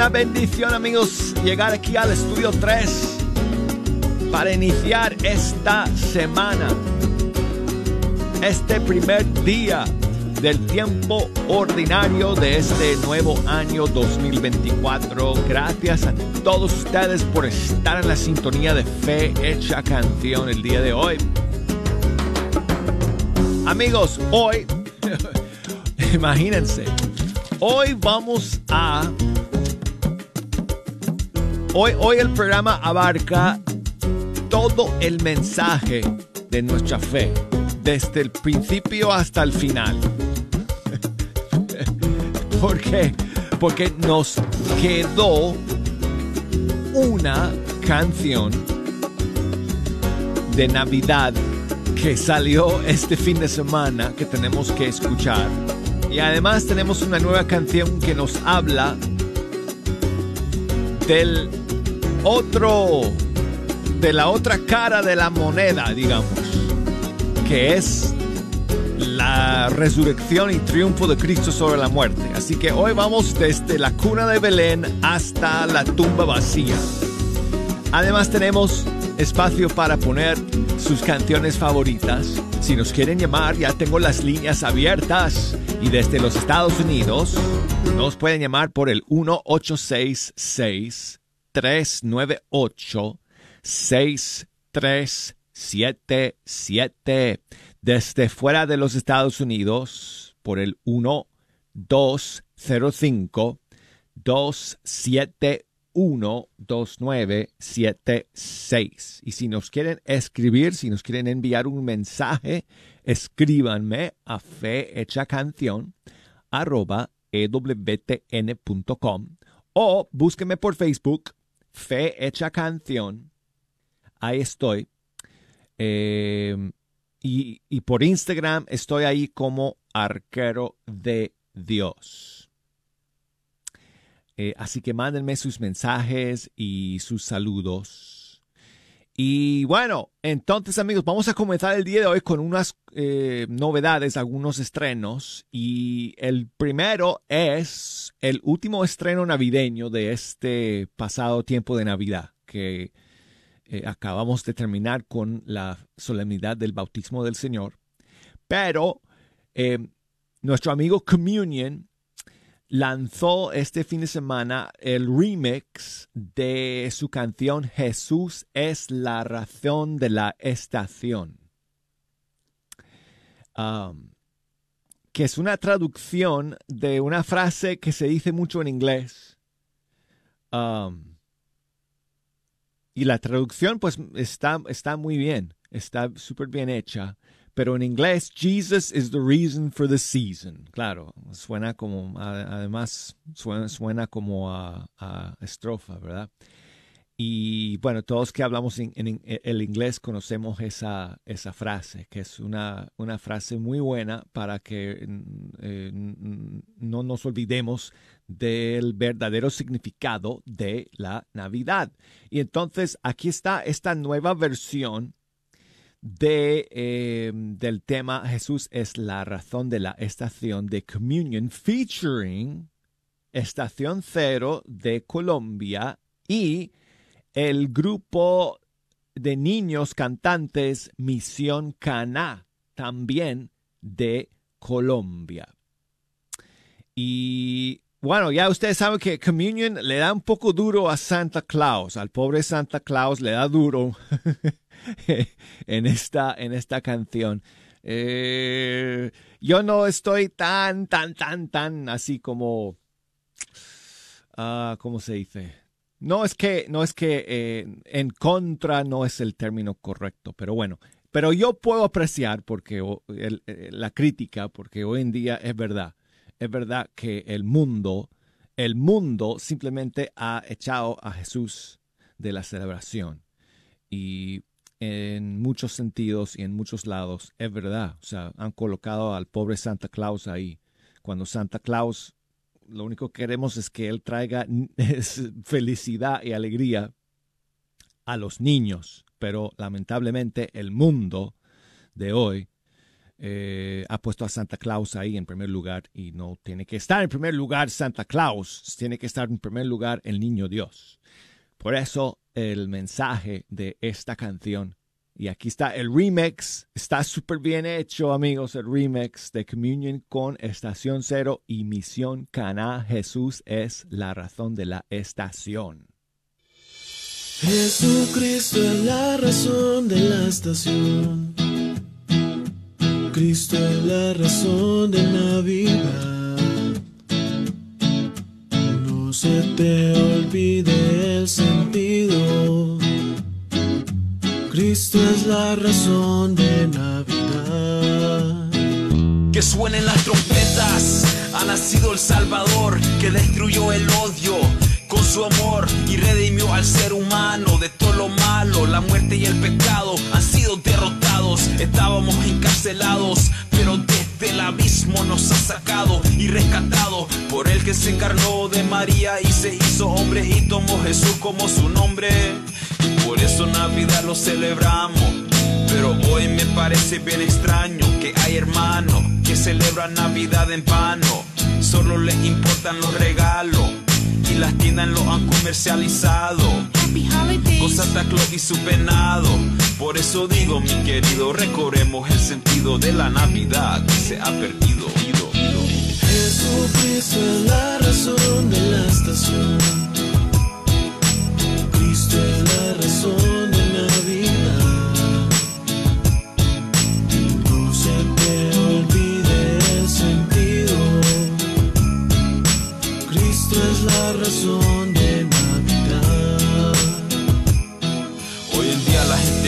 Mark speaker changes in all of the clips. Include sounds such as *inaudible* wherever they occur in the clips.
Speaker 1: Una bendición amigos llegar aquí al estudio 3 para iniciar esta semana, este primer día del tiempo ordinario de este nuevo año 2024. Gracias a todos ustedes por estar en la sintonía de Fe Hecha Canción el día de hoy. Amigos, hoy, *laughs* imagínense, hoy vamos a Hoy, hoy el programa abarca todo el mensaje de nuestra fe, desde el principio hasta el final. *laughs* ¿Por qué? Porque nos quedó una canción de Navidad que salió este fin de semana que tenemos que escuchar. Y además tenemos una nueva canción que nos habla del otro, de la otra cara de la moneda, digamos, que es la resurrección y triunfo de Cristo sobre la muerte. Así que hoy vamos desde la cuna de Belén hasta la tumba vacía. Además tenemos espacio para poner sus canciones favoritas. Si nos quieren llamar, ya tengo las líneas abiertas. Y desde los Estados Unidos, nos pueden llamar por el 1866 398 6377 desde fuera de los Estados Unidos por el 1205 271 2976 y si nos quieren escribir si nos quieren enviar un mensaje escríbanme a fe canción arroba ewtn.com o búsquenme por Facebook Fe Hecha Canción. Ahí estoy. Em, y, por Instagram estoy ahí como arquero de Dios. Eh, así que mándenme sus mensajes y sus saludos. Y bueno, entonces amigos, vamos a comenzar el día de hoy con unas eh, novedades, algunos estrenos. Y el primero es el último estreno navideño de este pasado tiempo de Navidad, que eh, acabamos de terminar con la solemnidad del bautismo del Señor. Pero eh, nuestro amigo Communion lanzó este fin de semana el remix de su canción Jesús es la razón de la estación. Um, que es una traducción de una frase que se dice mucho en inglés. Um, y la traducción pues está, está muy bien, está súper bien hecha pero en inglés Jesus is the reason for the season. Claro, suena como, además suena, como a, estrofa, ¿verdad? Y bueno, todos que hablamos en, el inglés conocemos esa, esa frase, que es una, una frase muy buena para que eh, no nos olvidemos del verdadero significado de la Navidad. Y entonces aquí está esta nueva versión de, em, del tema Jesús es la razón de la estación de Communion featuring Estación Cero de Colombia y el grupo de niños cantantes Misión Caná también de Colombia. Y bueno, ya ustedes saben que Communion le da un poco duro a Santa Claus, al pobre Santa Claus le da duro *laughs* *laughs* en, esta, en esta canción. Eh, yo no estoy tan, tan, tan, tan así como ah, ¿cómo se dice? No es que, no es que eh, en contra no es el término correcto, pero bueno, pero yo puedo apreciar porque eh, la crítica, porque hoy en día es verdad, es verdad que el mundo, el mundo simplemente ha echado a Jesús de la celebración y en muchos sentidos y en muchos lados. Es verdad, o sea, han colocado al pobre Santa Claus ahí, cuando Santa Claus lo único que queremos es que él traiga *laughs* felicidad y alegría a los niños. Pero lamentablemente el mundo de hoy eh, ha puesto a Santa Claus ahí en primer lugar y no tiene que estar en primer lugar Santa Claus, tiene que estar en primer lugar el niño Dios. Por eso el mensaje de esta canción. Y aquí está el remix. Está súper bien hecho, amigos, el remix de Communion con Estación Cero y Misión Caná. Jesús es la razón de la estación.
Speaker 2: Jesucristo es la razón de la estación. Cristo es la razón de Navidad. Se te olvide el sentido. Cristo es la razón de Navidad.
Speaker 3: Que suenen las trompetas, ha nacido el Salvador que destruyó el odio con su amor y redimió al ser humano de todo lo malo. La muerte y el pecado han sido derrotados. Estábamos encarcelados, pero desde el abismo nos ha sacado y rescatado por el que se encarnó de María y se hizo hombre y tomó Jesús como su nombre. Y por eso Navidad lo celebramos. Pero hoy me parece bien extraño que hay hermanos que celebran Navidad en vano. Solo les importan los regalos y las tiendas lo han comercializado. Con Santa Claus y su penado. Por eso digo, mi querido, recorremos el sentido de la Navidad que se ha perdido.
Speaker 2: Jesucristo es la razón de la estación. Cristo es la razón de Navidad. No se te olvide el sentido. Cristo es la razón de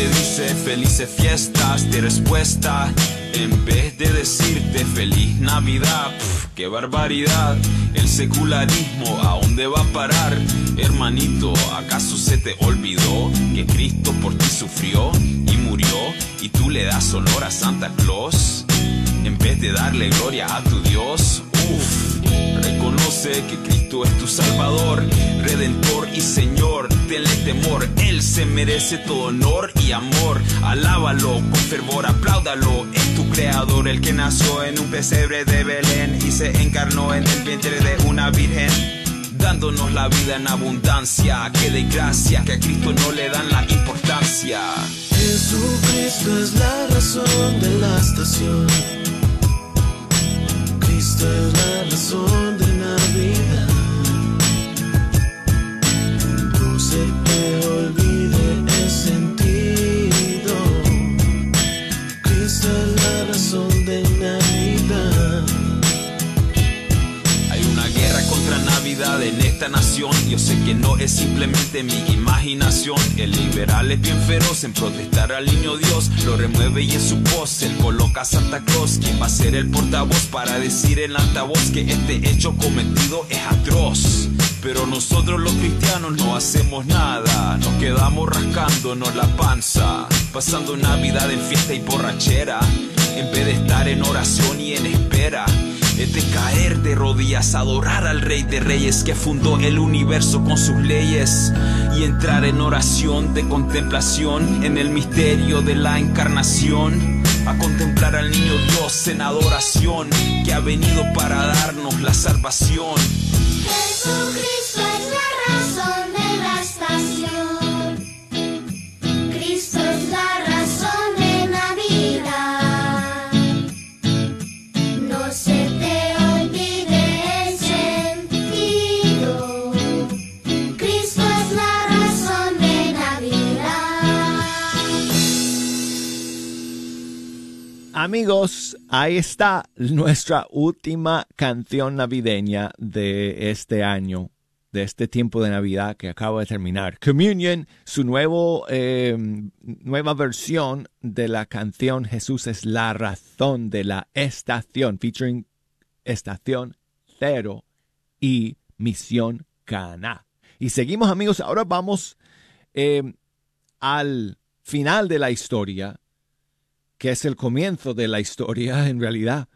Speaker 3: dice felices fiestas de respuesta. En vez de decirte feliz Navidad, Pff, qué barbaridad. El secularismo, ¿a dónde va a parar? Hermanito, ¿acaso se te olvidó que Cristo por ti sufrió y murió y tú le das honor a Santa Claus? En vez de darle gloria a tu Dios, uff, reconoce que Cristo es tu Salvador, Redentor y Señor. Tenle temor, Él se merece todo honor y amor. Alábalo con fervor, apláudalo. Es tu creador, el que nació en un pesebre de Belén y se encarnó en el vientre de una virgen dándonos la vida en abundancia. Que de gracia que a Cristo no le dan la importancia.
Speaker 2: Jesucristo es la razón de la estación. Cristo es la razón se te olvide el sentido. Cristo es la razón de Navidad.
Speaker 3: Hay una guerra contra Navidad en esta nación. Yo sé que no es simplemente mi imaginación. El liberal es bien feroz en protestar al niño Dios. Lo remueve y en su voz él coloca a Santa Claus, quien va a ser el portavoz para decir en altavoz que este hecho cometido es atroz. Pero nosotros los cristianos no hacemos nada, nos quedamos rascándonos la panza, pasando Navidad en fiesta y borrachera, en vez de estar en oración y en espera de caer de rodillas, adorar al Rey de Reyes que fundó el universo con sus leyes y entrar en oración de contemplación en el misterio de la encarnación. A contemplar al niño Dios en adoración que ha venido para darnos la salvación.
Speaker 4: Jesucristo es la razón
Speaker 1: Amigos, ahí está nuestra última canción navideña de este año. de este tiempo de Navidad que acaba de terminar. Communion, su nuevo, eh, nueva versión de la canción Jesús es la razón de la estación, featuring Estación Cero y Misión Cana. Y seguimos amigos, ahora vamos eh, al final de la historia, que es el comienzo de la historia en realidad,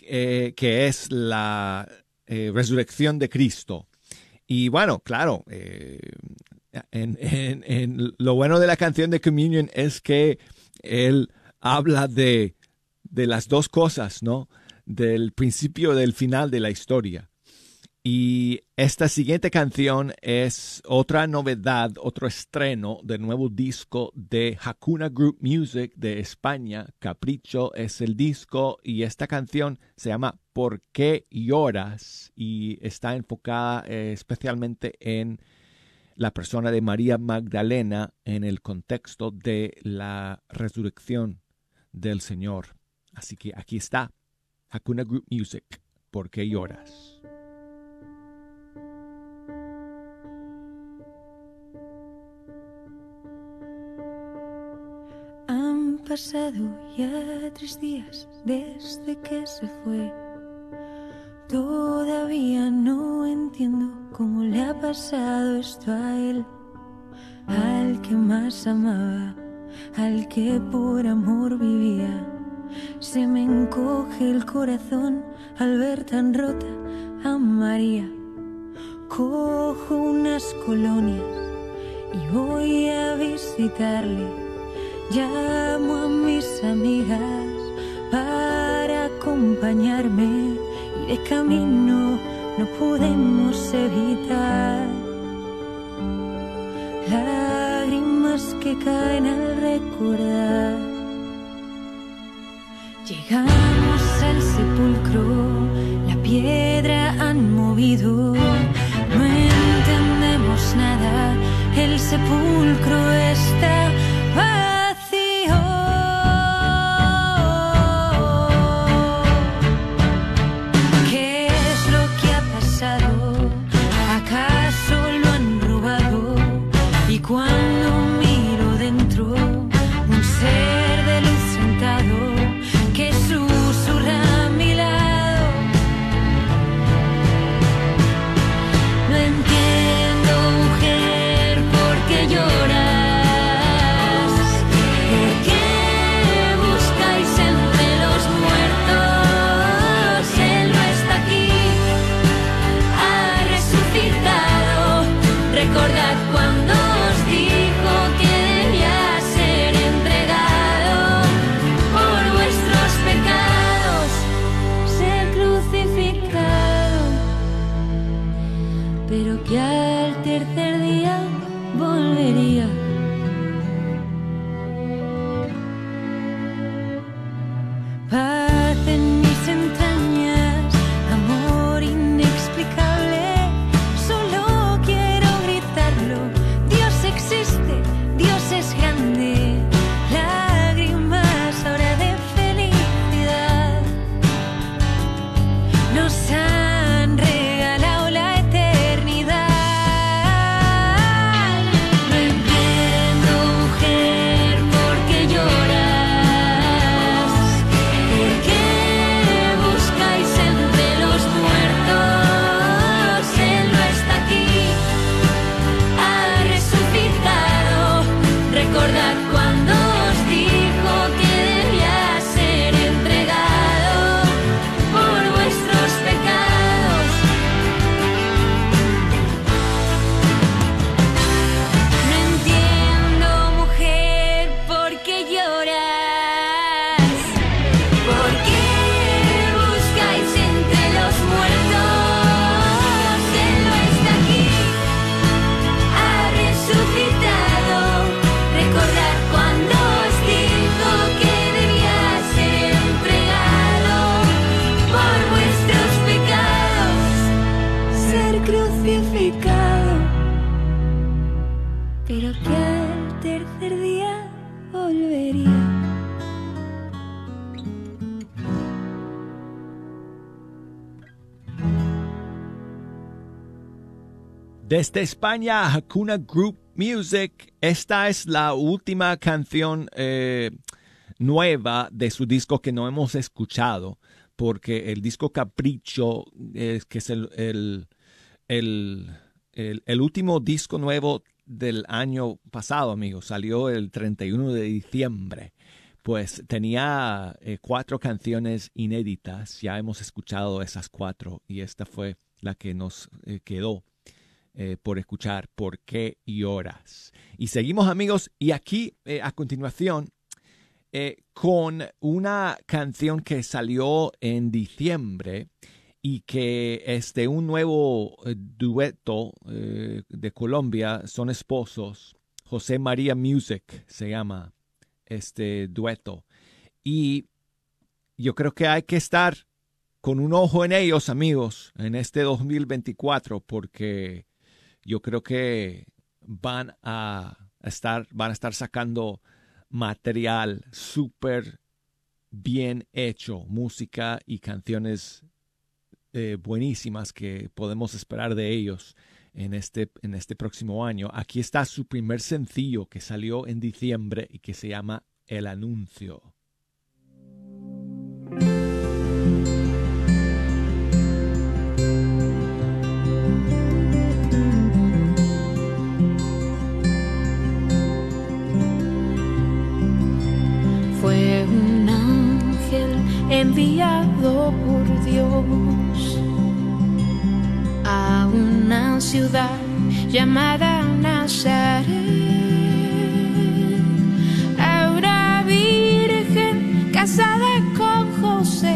Speaker 1: eh, que es la eh, resurrección de Cristo. Y bueno, claro, eh, en, lo bueno de la canción de Communion es que él habla de, de las dos cosas, ¿no? Del principio del final de la historia. Y esta siguiente canción es otra novedad, otro estreno del nuevo disco de Hakuna Group Music de España. Capricho es el disco y esta canción se llama ¿Por qué lloras? y está enfocada eh, especialmente en la persona de María Magdalena en el contexto de la resurrección del Señor. Así que aquí está Hakuna Group Music. ¿Por qué lloras?
Speaker 5: Pasado ya tres días desde que se fue. Todavía no entiendo cómo le ha pasado esto a él, al que más amaba, al que por amor vivía. Se me encoge el corazón al ver tan rota a María. Cojo unas colonias y voy a visitarle. Llamo a mis amigas para acompañarme y de camino no podemos evitar lágrimas que caen al recordar. Llegamos al sepulcro, la piedra han movido, no entendemos nada, el sepulcro está
Speaker 1: Desde España, Hakuna Group Music. Esta es la última canción eh, nueva de su disco que no hemos escuchado, porque el disco Capricho, que es el, el, el, el- el último disco nuevo del año pasado, amigos, salió el 31 de diciembre. Pues tenía eh, cuatro canciones inéditas, ya hemos escuchado esas cuatro y esta fue la que nos eh, quedó eh, por escuchar por qué lloras. Y seguimos amigos y aquí eh, a continuación eh, con una canción que salió en diciembre y que es de un nuevo dueto de Colombia, son esposos, José María Music se llama este dueto. Y yo creo que hay que estar con un ojo en ellos, amigos, en este 2024, porque yo creo que van a estar, van a estar sacando material súper bien hecho, música y canciones eh, buenísimas que podemos esperar de ellos en este, en este próximo año. Aquí está su primer sencillo que salió en diciembre y que se llama El Anuncio.
Speaker 6: Enviado por Dios a una ciudad llamada Nazaret. A una virgen casada con José,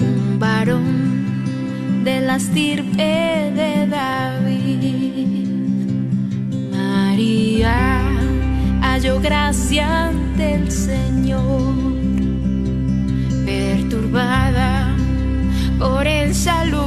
Speaker 6: un varón de la estirpe de David. María halló gracia ante el Señor, perturbada por el saludo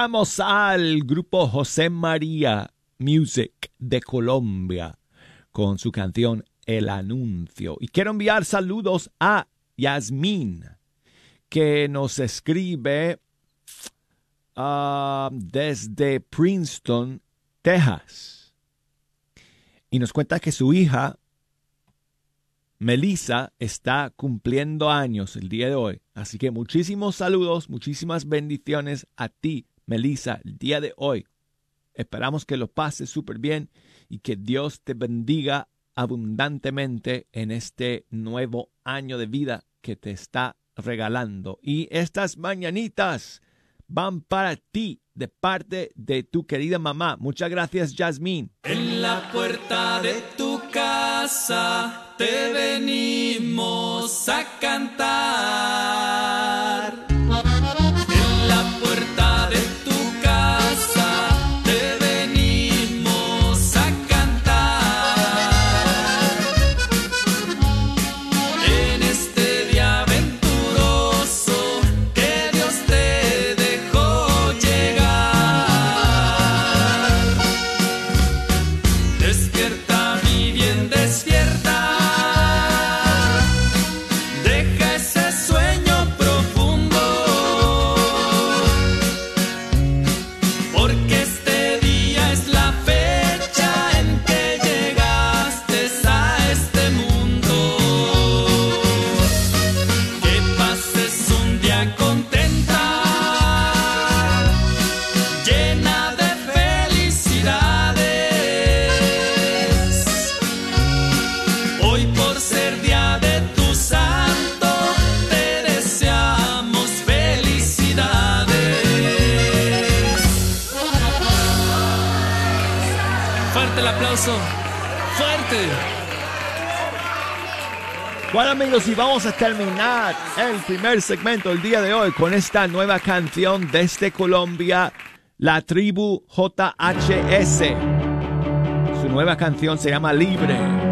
Speaker 1: Escuchamos al grupo José María Music de Colombia con su canción El Anuncio. Y quiero enviar saludos a Yasmín, que nos escribe ah, desde Princeton, Texas. Y nos cuenta que su hija, Melissa, está cumpliendo años el día de hoy. Así que muchísimos saludos, muchísimas bendiciones a ti, Melissa, el día de hoy. Esperamos que lo pases súper bien y que Dios te bendiga abundantemente en este nuevo año de vida que te está regalando. Y estas mañanitas van para ti de parte de tu querida mamá. Muchas gracias, Jasmine.
Speaker 7: En la puerta de tu casa te venimos a cantar.
Speaker 1: Bueno amigos, y vamos a terminar el primer segmento del día de hoy con esta nueva canción desde Colombia, la tribu JHS. Su nueva canción se llama Libre.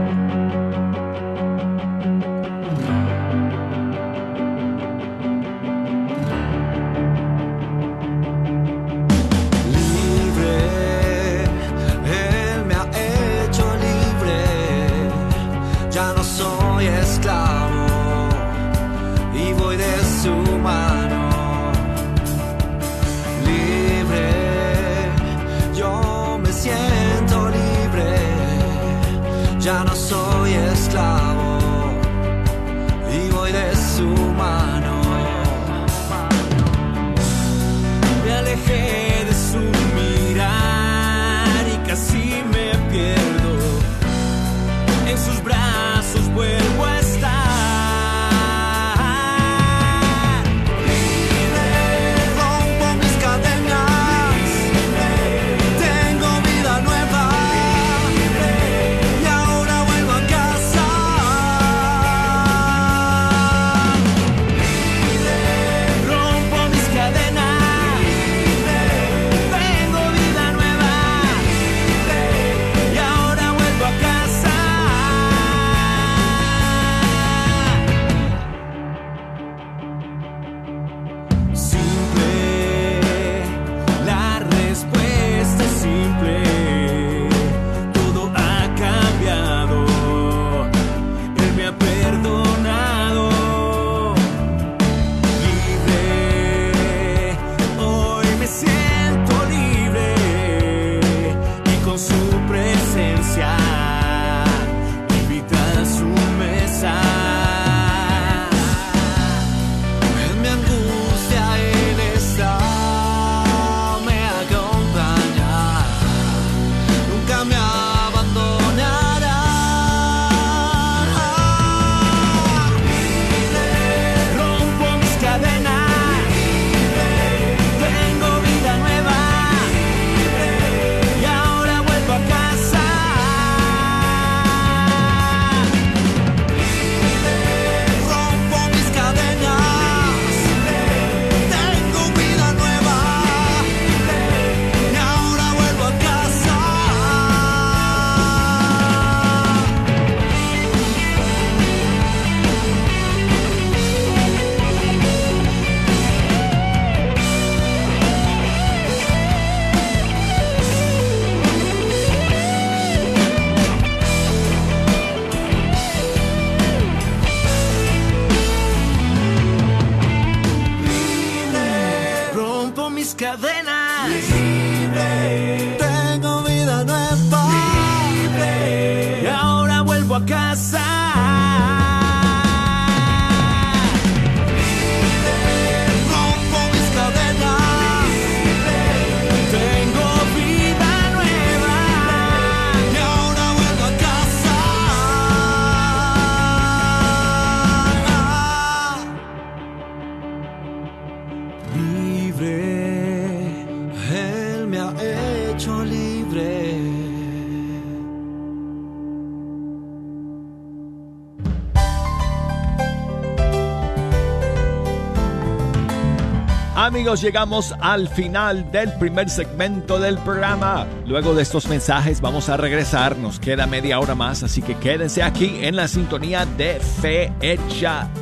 Speaker 1: Amigos, llegamos al final del primer segmento del programa. Luego de estos mensajes vamos a regresar. Nos queda media hora más, así que quédense aquí en la sintonía de Fe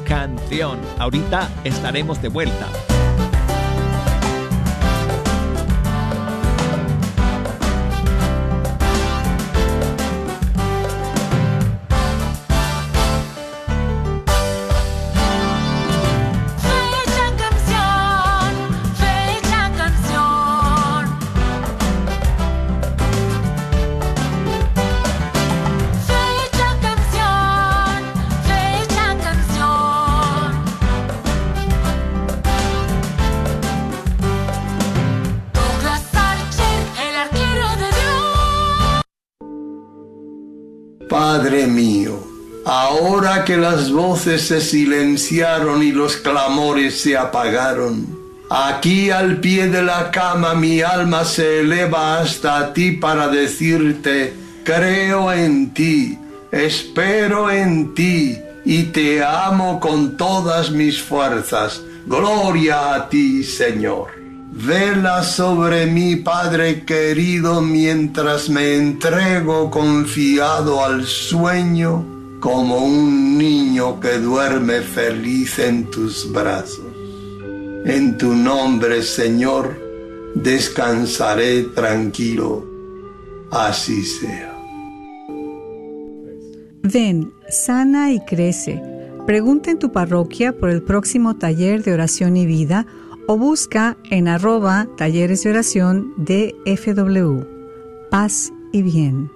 Speaker 1: Canción. Ahorita estaremos de vuelta.
Speaker 8: Que las voces se silenciaron y los clamores se apagaron, aquí al pie de la cama mi alma se eleva hasta ti para decirte, creo en ti, espero en ti y te amo con todas mis fuerzas. Gloria a ti, Señor. Vela sobre mí, Padre querido, mientras me entrego confiado al sueño, como un niño que duerme feliz en tus brazos. En tu nombre, Señor, descansaré tranquilo. Así sea.
Speaker 9: Ven, sana y crece. Pregunta en tu parroquia por el próximo taller de oración y vida o busca en arroba talleres de oración DFW. Paz y bien.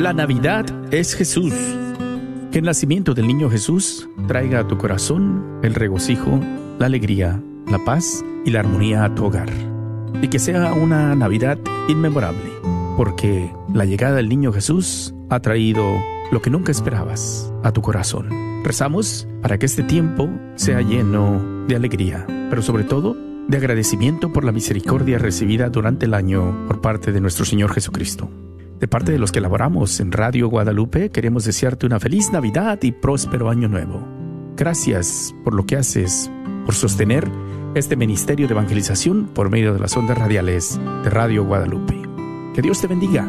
Speaker 10: La Navidad es Jesús. Que el nacimiento del niño Jesús traiga a tu corazón el regocijo, la alegría, la paz y la armonía a tu hogar. Y que sea una Navidad inmemorable, porque la llegada del niño Jesús ha traído lo que nunca esperabas a tu corazón. Rezamos para que este tiempo sea lleno de alegría, pero sobre todo de agradecimiento por la misericordia recibida durante el año por parte de nuestro Señor Jesucristo. De parte de los que laboramos en Radio Guadalupe, queremos desearte una feliz Navidad y próspero año nuevo. Gracias por lo que haces, por sostener este ministerio de evangelización por medio de las ondas radiales de Radio Guadalupe. Que Dios te bendiga.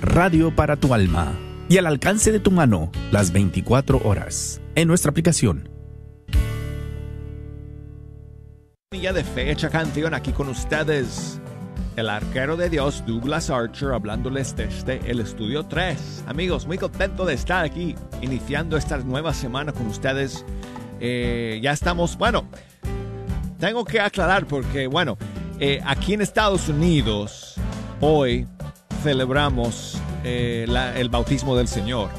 Speaker 10: radio para tu alma. Y al alcance de tu mano, las 24 horas, en nuestra aplicación.
Speaker 1: Ya de fecha canción aquí con ustedes. El arquero de Dios, Douglas Archer, hablándoles desde el estudio 3. Amigos, muy contento de estar aquí, iniciando esta nueva semana con ustedes. Eh, ya estamos, bueno, tengo que aclarar porque, bueno, eh, aquí en Estados Unidos, hoy celebramos eh, el bautismo del Señor.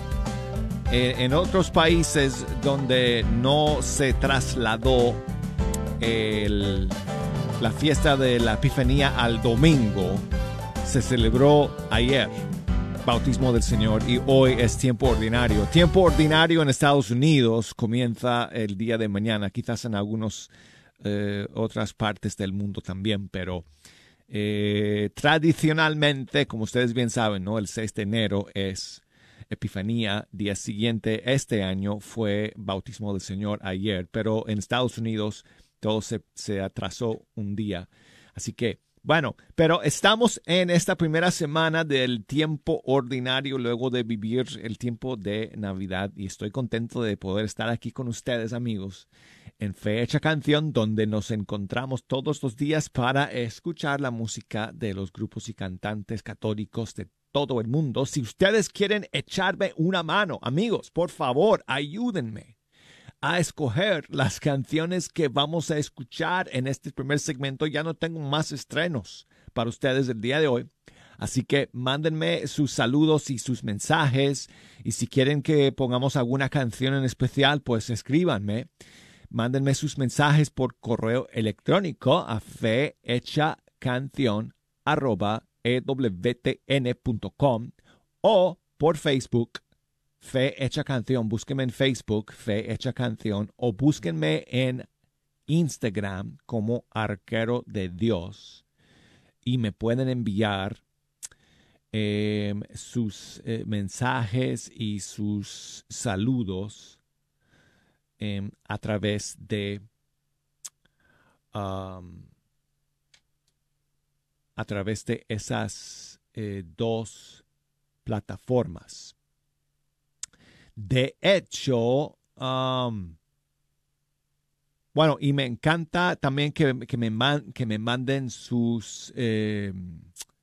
Speaker 1: Eh, en otros países donde no se trasladó la fiesta de la Epifanía al domingo, se celebró ayer, bautismo del Señor, y hoy es tiempo ordinario. Tiempo ordinario en Estados Unidos comienza el día de mañana, quizás en algunas otras partes del mundo también, pero eh, tradicionalmente, como ustedes bien saben, ¿no? el 6 de enero es Epifanía, día siguiente este año fue bautismo del Señor ayer, pero en Estados Unidos todo se, se atrasó un día. Así que, bueno, pero estamos en esta primera semana del tiempo ordinario luego de vivir el tiempo de Navidad y estoy contento de poder estar aquí con ustedes, amigos, en Fecha Canción, donde nos encontramos todos los días para escuchar la música de los grupos y cantantes católicos de todo el mundo. Si ustedes quieren echarme una mano, amigos, por favor, ayúdenme a escoger las canciones que vamos a escuchar en este primer segmento. Ya no tengo más estrenos para ustedes el día de hoy. Así que mándenme sus saludos y sus mensajes. Y si quieren que pongamos alguna canción en especial, pues escríbanme. Mándenme sus mensajes por correo electrónico a fehechacanción arroba ewtn.com o por Facebook Fe Hecha Canción. Búsquenme en Facebook, Fe Hecha Canción, o búsquenme en Instagram como Arquero de Dios. Y me pueden enviar eh, sus eh, mensajes y sus saludos eh, a través de a través de esas eh, dos plataformas. De hecho, bueno, y me encanta también que, que me, que me manden sus eh,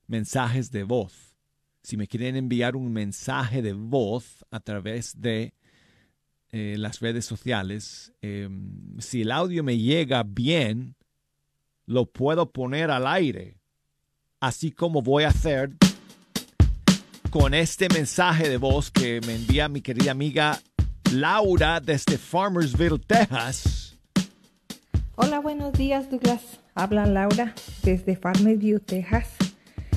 Speaker 1: mensajes de voz. Si me quieren enviar un mensaje de voz a través de eh, las redes sociales, eh, si el audio me llega bien, lo puedo poner al aire. Así como voy a hacer con este mensaje de voz que me envía mi querida amiga Laura desde Farmersville, Texas.
Speaker 11: Hola, buenos días, Douglas. Habla Laura desde Farmerview, Texas.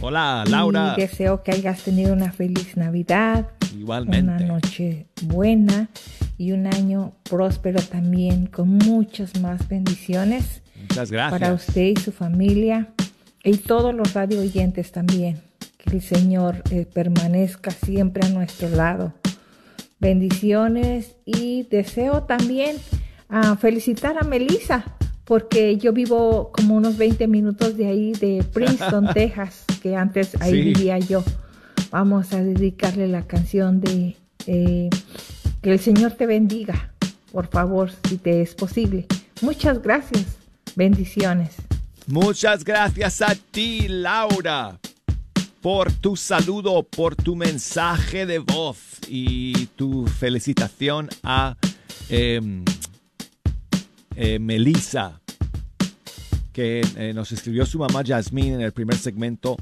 Speaker 1: Hola, Laura.
Speaker 11: Y deseo que hayas tenido una feliz Navidad, una
Speaker 1: Igualmente.
Speaker 11: noche buena y un año próspero también, con muchas más bendiciones
Speaker 1: Muchas gracias.
Speaker 11: para usted y su familia y todos los radio oyentes también. Que el Señor eh, permanezca siempre a nuestro lado. Bendiciones y deseo también ah, felicitar a Melissa porque yo vivo como unos 20 minutos de ahí, de Princeton, *laughs* Texas, que antes ahí
Speaker 12: Sí.
Speaker 11: vivía yo. Vamos a dedicarle la canción de eh, Que el Señor te bendiga, por favor, si te es posible. Muchas gracias. Bendiciones.
Speaker 1: Muchas gracias a ti, Laura, por tu saludo, por tu mensaje de voz y tu felicitación a em, eh, Melissa, que eh, nos escribió su mamá Yasmín en el primer segmento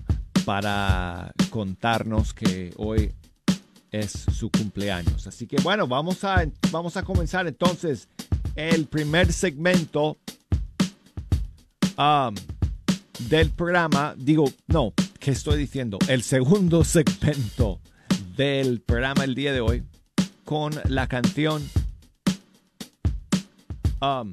Speaker 1: para contarnos que hoy es su cumpleaños. Así que bueno, vamos a, vamos a comenzar entonces el primer segmento um, del programa. Digo, no, ¿qué estoy diciendo? El segundo *laughs* segmento del programa el día de hoy con la canción. um,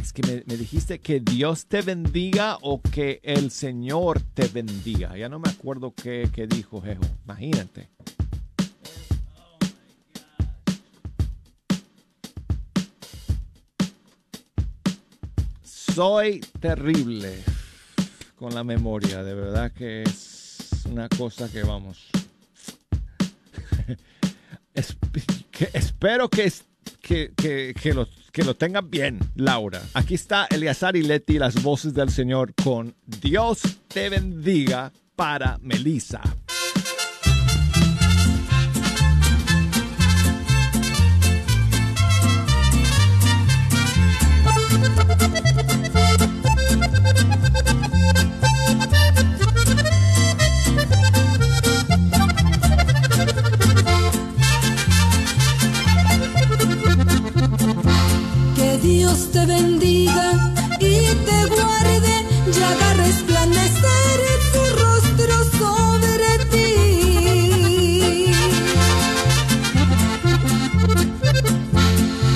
Speaker 1: es que me, dijiste que Dios te bendiga o que el Señor te bendiga. Ya no me acuerdo qué, qué dijo Jejo. Imagínate. Soy terrible con la memoria, de verdad que es una cosa que vamos. *laughs* Es- que espero que, que, que, que lo, que lo tengan bien, Laura. Aquí está Eleazar y Leti, las voces del Señor, con Dios te bendiga para Melissa. *laughs*
Speaker 12: Te bendiga y te guarde y haga resplandecer su rostro sobre ti.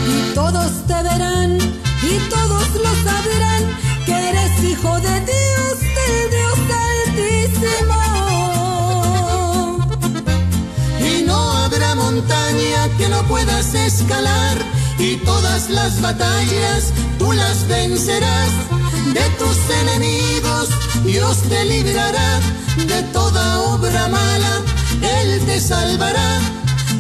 Speaker 12: Y todos te verán y todos lo sabrán que eres hijo de Dios, del Dios altísimo.
Speaker 13: y no habrá montaña que no puedas escalar y todas las batallas tú las vencerás. De tus enemigos Dios te librará de toda obra mala, Él te salvará.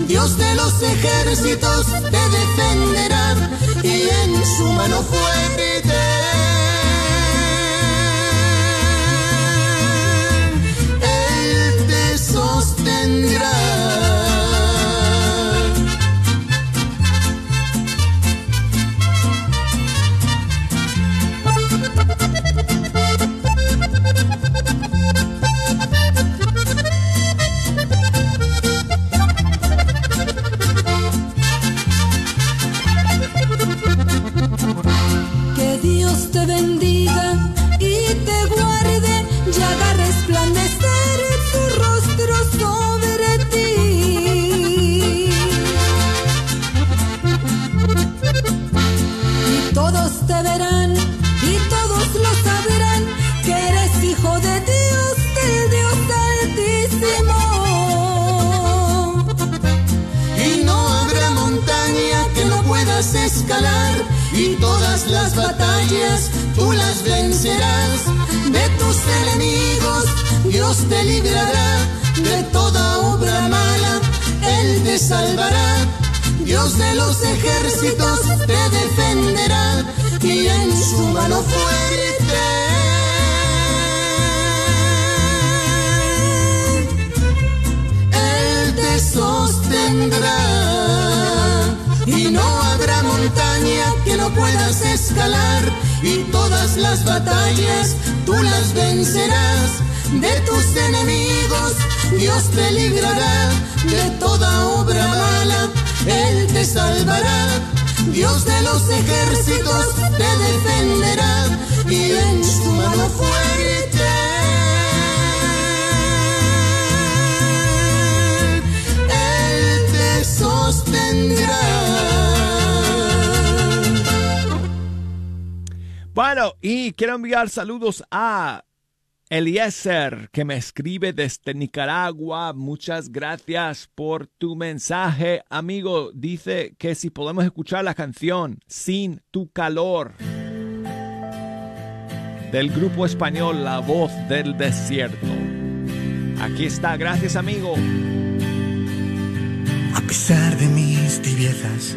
Speaker 13: Dios de los ejércitos te defenderá y en su mano fuerte
Speaker 12: de
Speaker 13: tus enemigos. Dios te librará de toda obra mala. Él te salvará. Dios de los ejércitos te defenderá. Y en su mano fuerte. Él te sostendrá. Y no habrá montaña que no puedas escalar y todas las batallas tú las vencerás. De tus enemigos Dios te librará. De toda obra mala Él te salvará. Dios de los ejércitos te defenderá. Y en su mano fuerte Él te sostendrá.
Speaker 1: Bueno, y quiero enviar saludos a Eliezer, que me escribe desde Nicaragua. Muchas gracias por tu mensaje, amigo. Dice que si podemos escuchar la canción Sin tu calor del grupo español La Voz del Desierto. Aquí está, gracias, amigo.
Speaker 14: A pesar de mis tibiezas,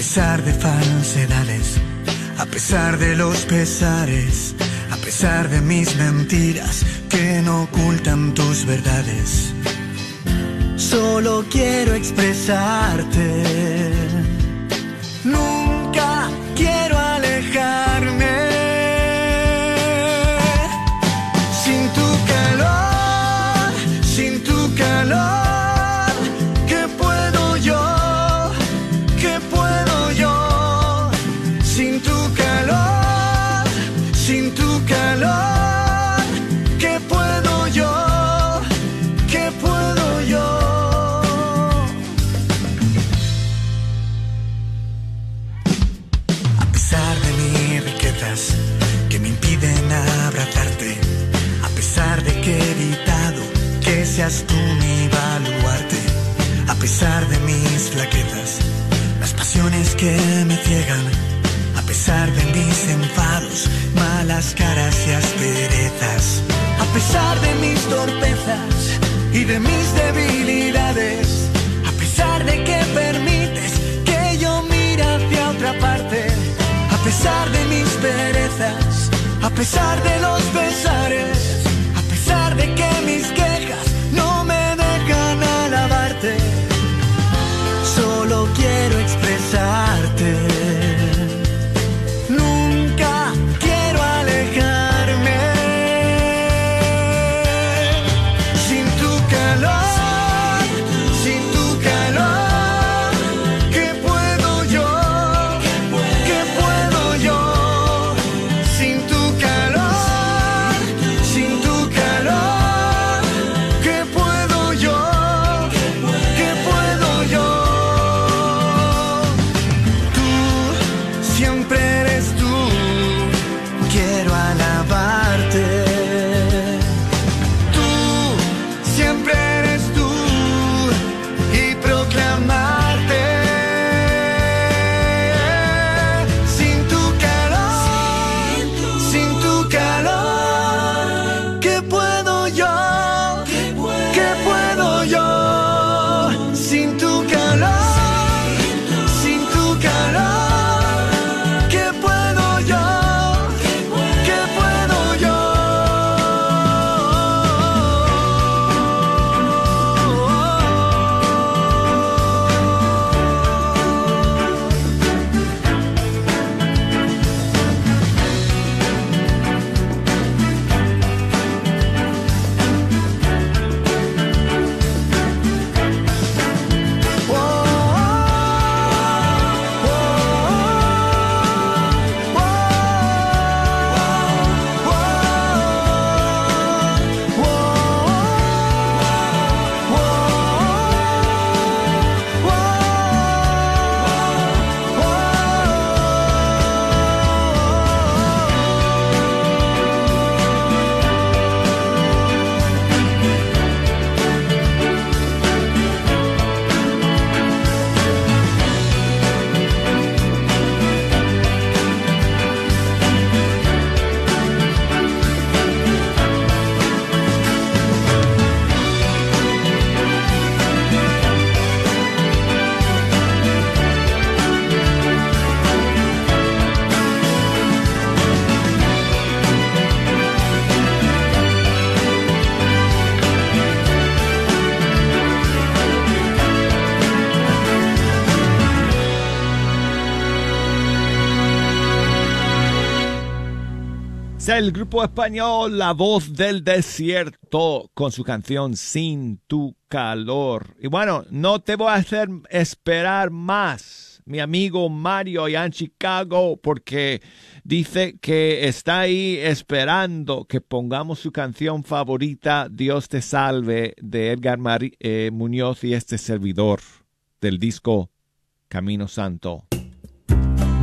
Speaker 14: pesar de falsedades, a pesar de los pesares, a pesar de mis mentiras que no ocultan tus verdades. Solo quiero expresarte. Pesar de mis flaquezas, las pasiones que me ciegan, a pesar de mis enfados, malas caras y asperezas, a pesar de mis torpezas y de mis debilidades, a pesar de que permites que yo mire hacia otra parte, a pesar de mis perezas, a pesar de los pesares, a pesar de que mis
Speaker 1: el grupo español La Voz del Desierto con su canción Sin tu calor. Y bueno, no te voy a hacer esperar más, mi amigo Mario allá en Chicago, porque dice que está ahí esperando que pongamos su canción favorita, Dios te salve, de Edgar Mari- eh, Muñoz y este servidor del disco Camino Santo.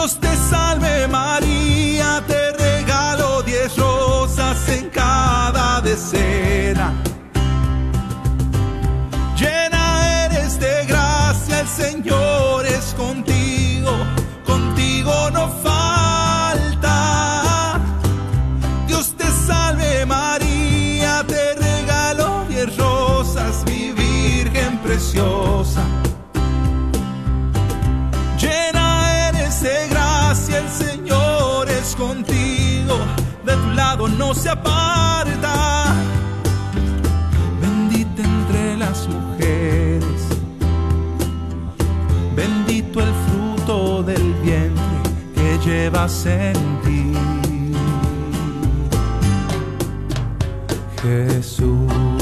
Speaker 15: Dios te salve María, te regalo diez rosas en cada decena. Llena eres de gracia, el Señor es contigo, contigo no falta. Dios te salve María, te regalo diez rosas, mi Virgen preciosa. Lado no se aparta. Bendita entre las mujeres, bendito el fruto del vientre que llevas en ti. Jesús.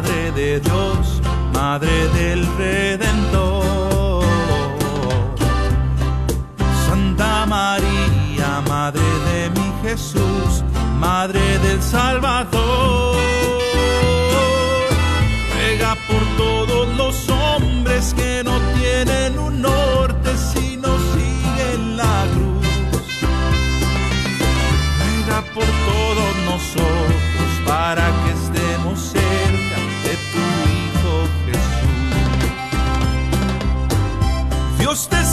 Speaker 15: Madre de Dios, Madre del Redentor. Santa María, Madre de mi Jesús, Madre del Salvador. Jesús.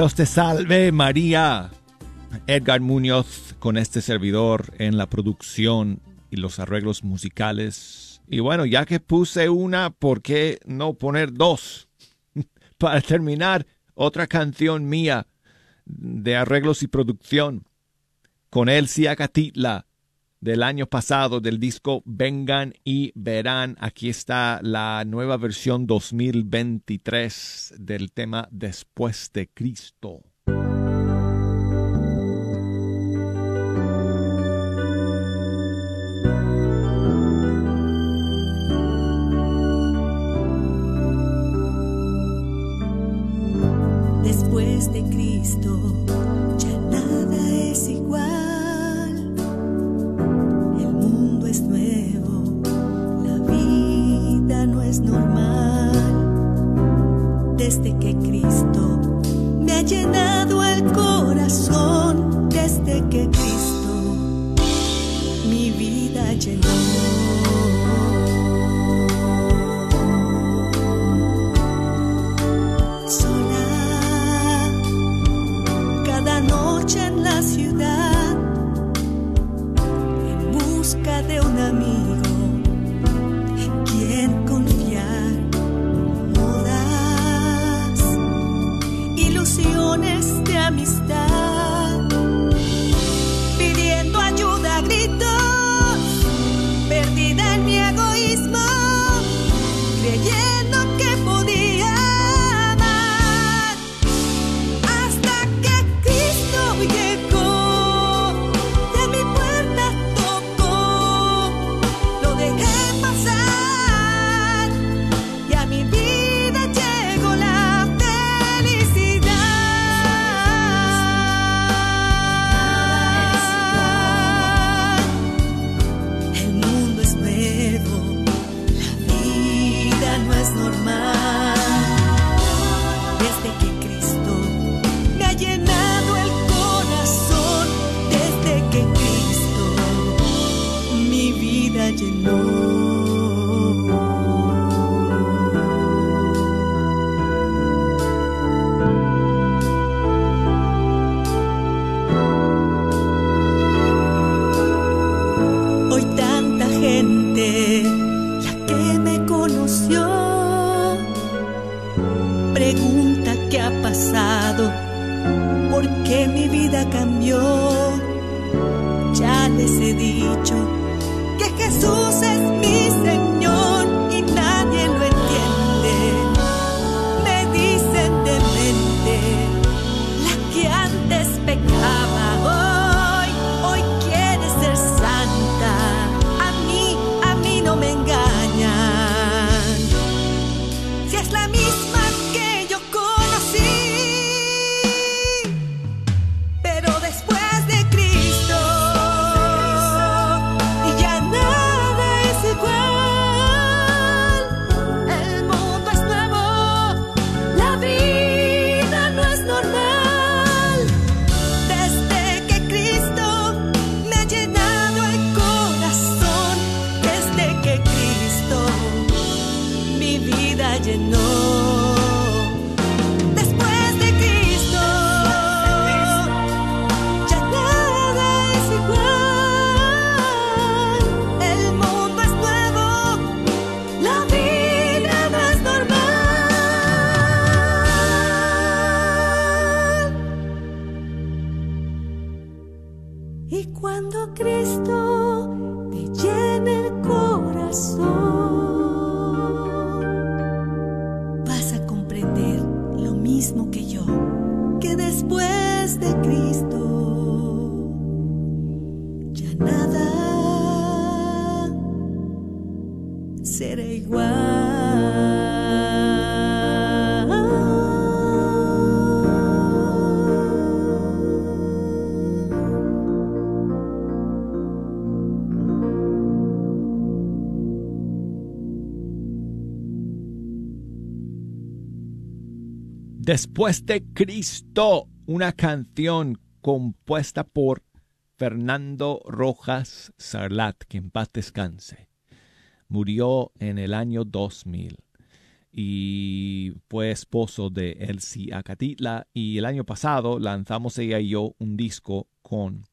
Speaker 15: Dios te salve María.
Speaker 1: Edgar Muñoz con este servidor en la producción y los arreglos musicales. Y bueno, ya que puse una, ¿por qué no poner dos? *laughs* Para terminar, otra canción mía de arreglos y producción con Elsia Catitla del año pasado del disco Vengan y Verán. Aquí está la nueva versión 2023 del tema Después de Cristo.
Speaker 16: Después de Cristo pregunta qué ha pasado, por qué mi vida cambió. Ya les he dicho Después de Cristo,
Speaker 1: una canción compuesta por Fernando Rojas Sarlat, que en paz descanse. Murió en el año 2000 y fue esposo de Elsie Acatitla y el año pasado lanzamos ella y yo un disco con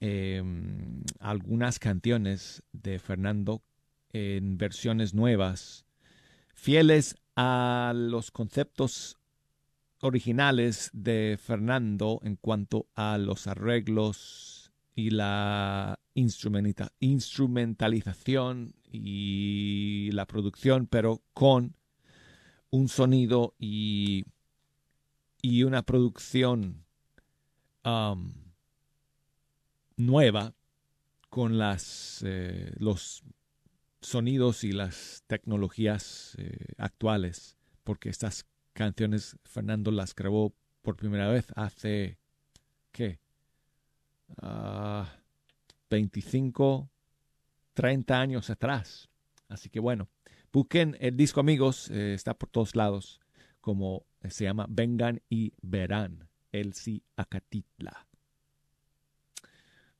Speaker 1: eh, algunas canciones de Fernando en versiones nuevas, fieles a los conceptos originales de Fernando en cuanto a los arreglos y la instrumenta- instrumentalización y la producción, pero con un sonido y, y una producción um, nueva con las, eh, los sonidos y las tecnologías eh, actuales, porque estas canciones Fernando las grabó por primera vez hace, ¿qué? Ah, 25, 30 años atrás. Así que bueno, busquen el disco amigos, eh, está por todos lados, como se llama Vengan y Verán, Elsie Acatitla.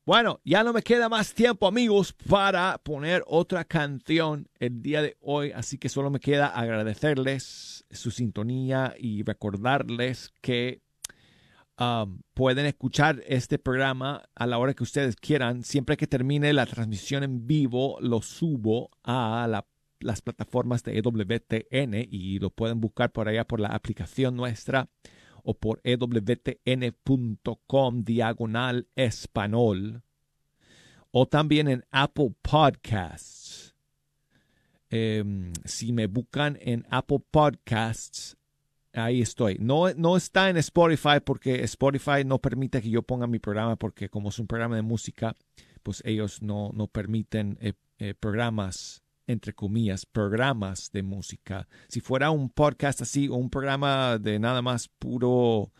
Speaker 1: Bueno, ya no me queda más tiempo, amigos, para poner otra canción el día de hoy, así que solo me queda agradecerles su sintonía y recordarles que um, pueden escuchar este programa a la hora que ustedes quieran. Siempre que termine la transmisión en vivo, lo subo a la- las plataformas de EWTN y lo pueden buscar por allá por la aplicación nuestra o por ewtn.com diagonal español o también en Apple Podcasts. Em, si me buscan en Apple Podcasts, ahí estoy. No, no está en Spotify porque Spotify no permite que yo ponga mi programa porque como es un programa de música, pues ellos no, no permiten eh, eh, programas, entre comillas, programas de música. Si fuera un podcast así o un programa de nada más puro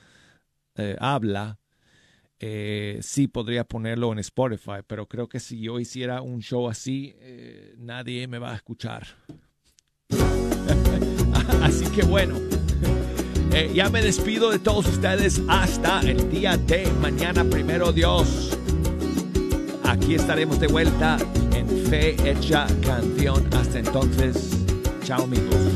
Speaker 1: eh, habla, eh, sí podría ponerlo en Spotify, pero creo que si yo hiciera un show así, eh, nadie me va a escuchar. *laughs* así que bueno, ya me despido de todos ustedes hasta el día de mañana, primero Dios. Aquí estaremos de vuelta Fe Hecha Canción. Hasta entonces, chao amigos.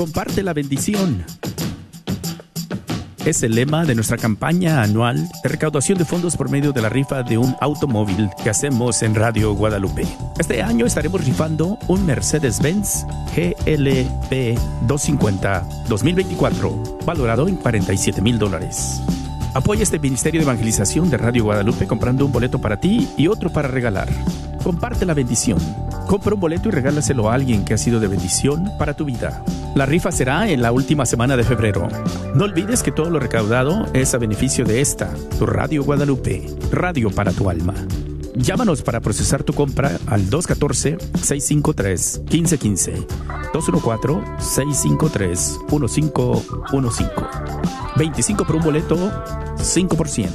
Speaker 10: Comparte la bendición. Es el lema de nuestra campaña anual de recaudación de fondos por medio de la rifa de un automóvil que hacemos en Radio Guadalupe. Este año estaremos rifando un Mercedes-Benz GLB 250 2024, valorado en 47 mil dólares. Apoya este Ministerio de Evangelización de Radio Guadalupe comprando un boleto para ti y otro para regalar. Comparte la bendición. Compra un boleto y regálaselo a alguien que ha sido de bendición para tu vida. La rifa será en la última semana de febrero. No olvides que todo lo recaudado es a beneficio de esta, tu Radio Guadalupe, radio para tu alma. Llámanos para procesar tu compra al 214-653-1515. 214-653-1515. 25 por un boleto, 5%.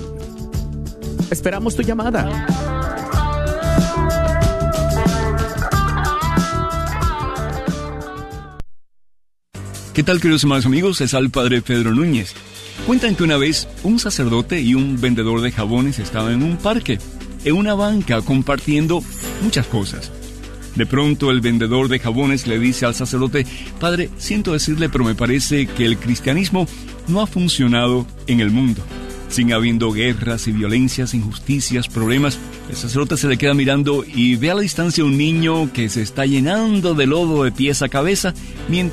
Speaker 10: Esperamos tu llamada.
Speaker 17: ¿Qué tal, queridos hermanos amigos? Es al padre Pedro Núñez. Cuentan que una vez un sacerdote y un vendedor de jabones estaban en un parque, en una banca, compartiendo muchas cosas. De pronto el vendedor de jabones le dice al sacerdote, Padre, siento decirle, pero me parece que el cristianismo no ha funcionado en el mundo. Sin habiendo guerras y violencias, injusticias, problemas, el sacerdote se le queda mirando y ve a la distancia un niño que se está llenando de lodo de pies a cabeza, mientras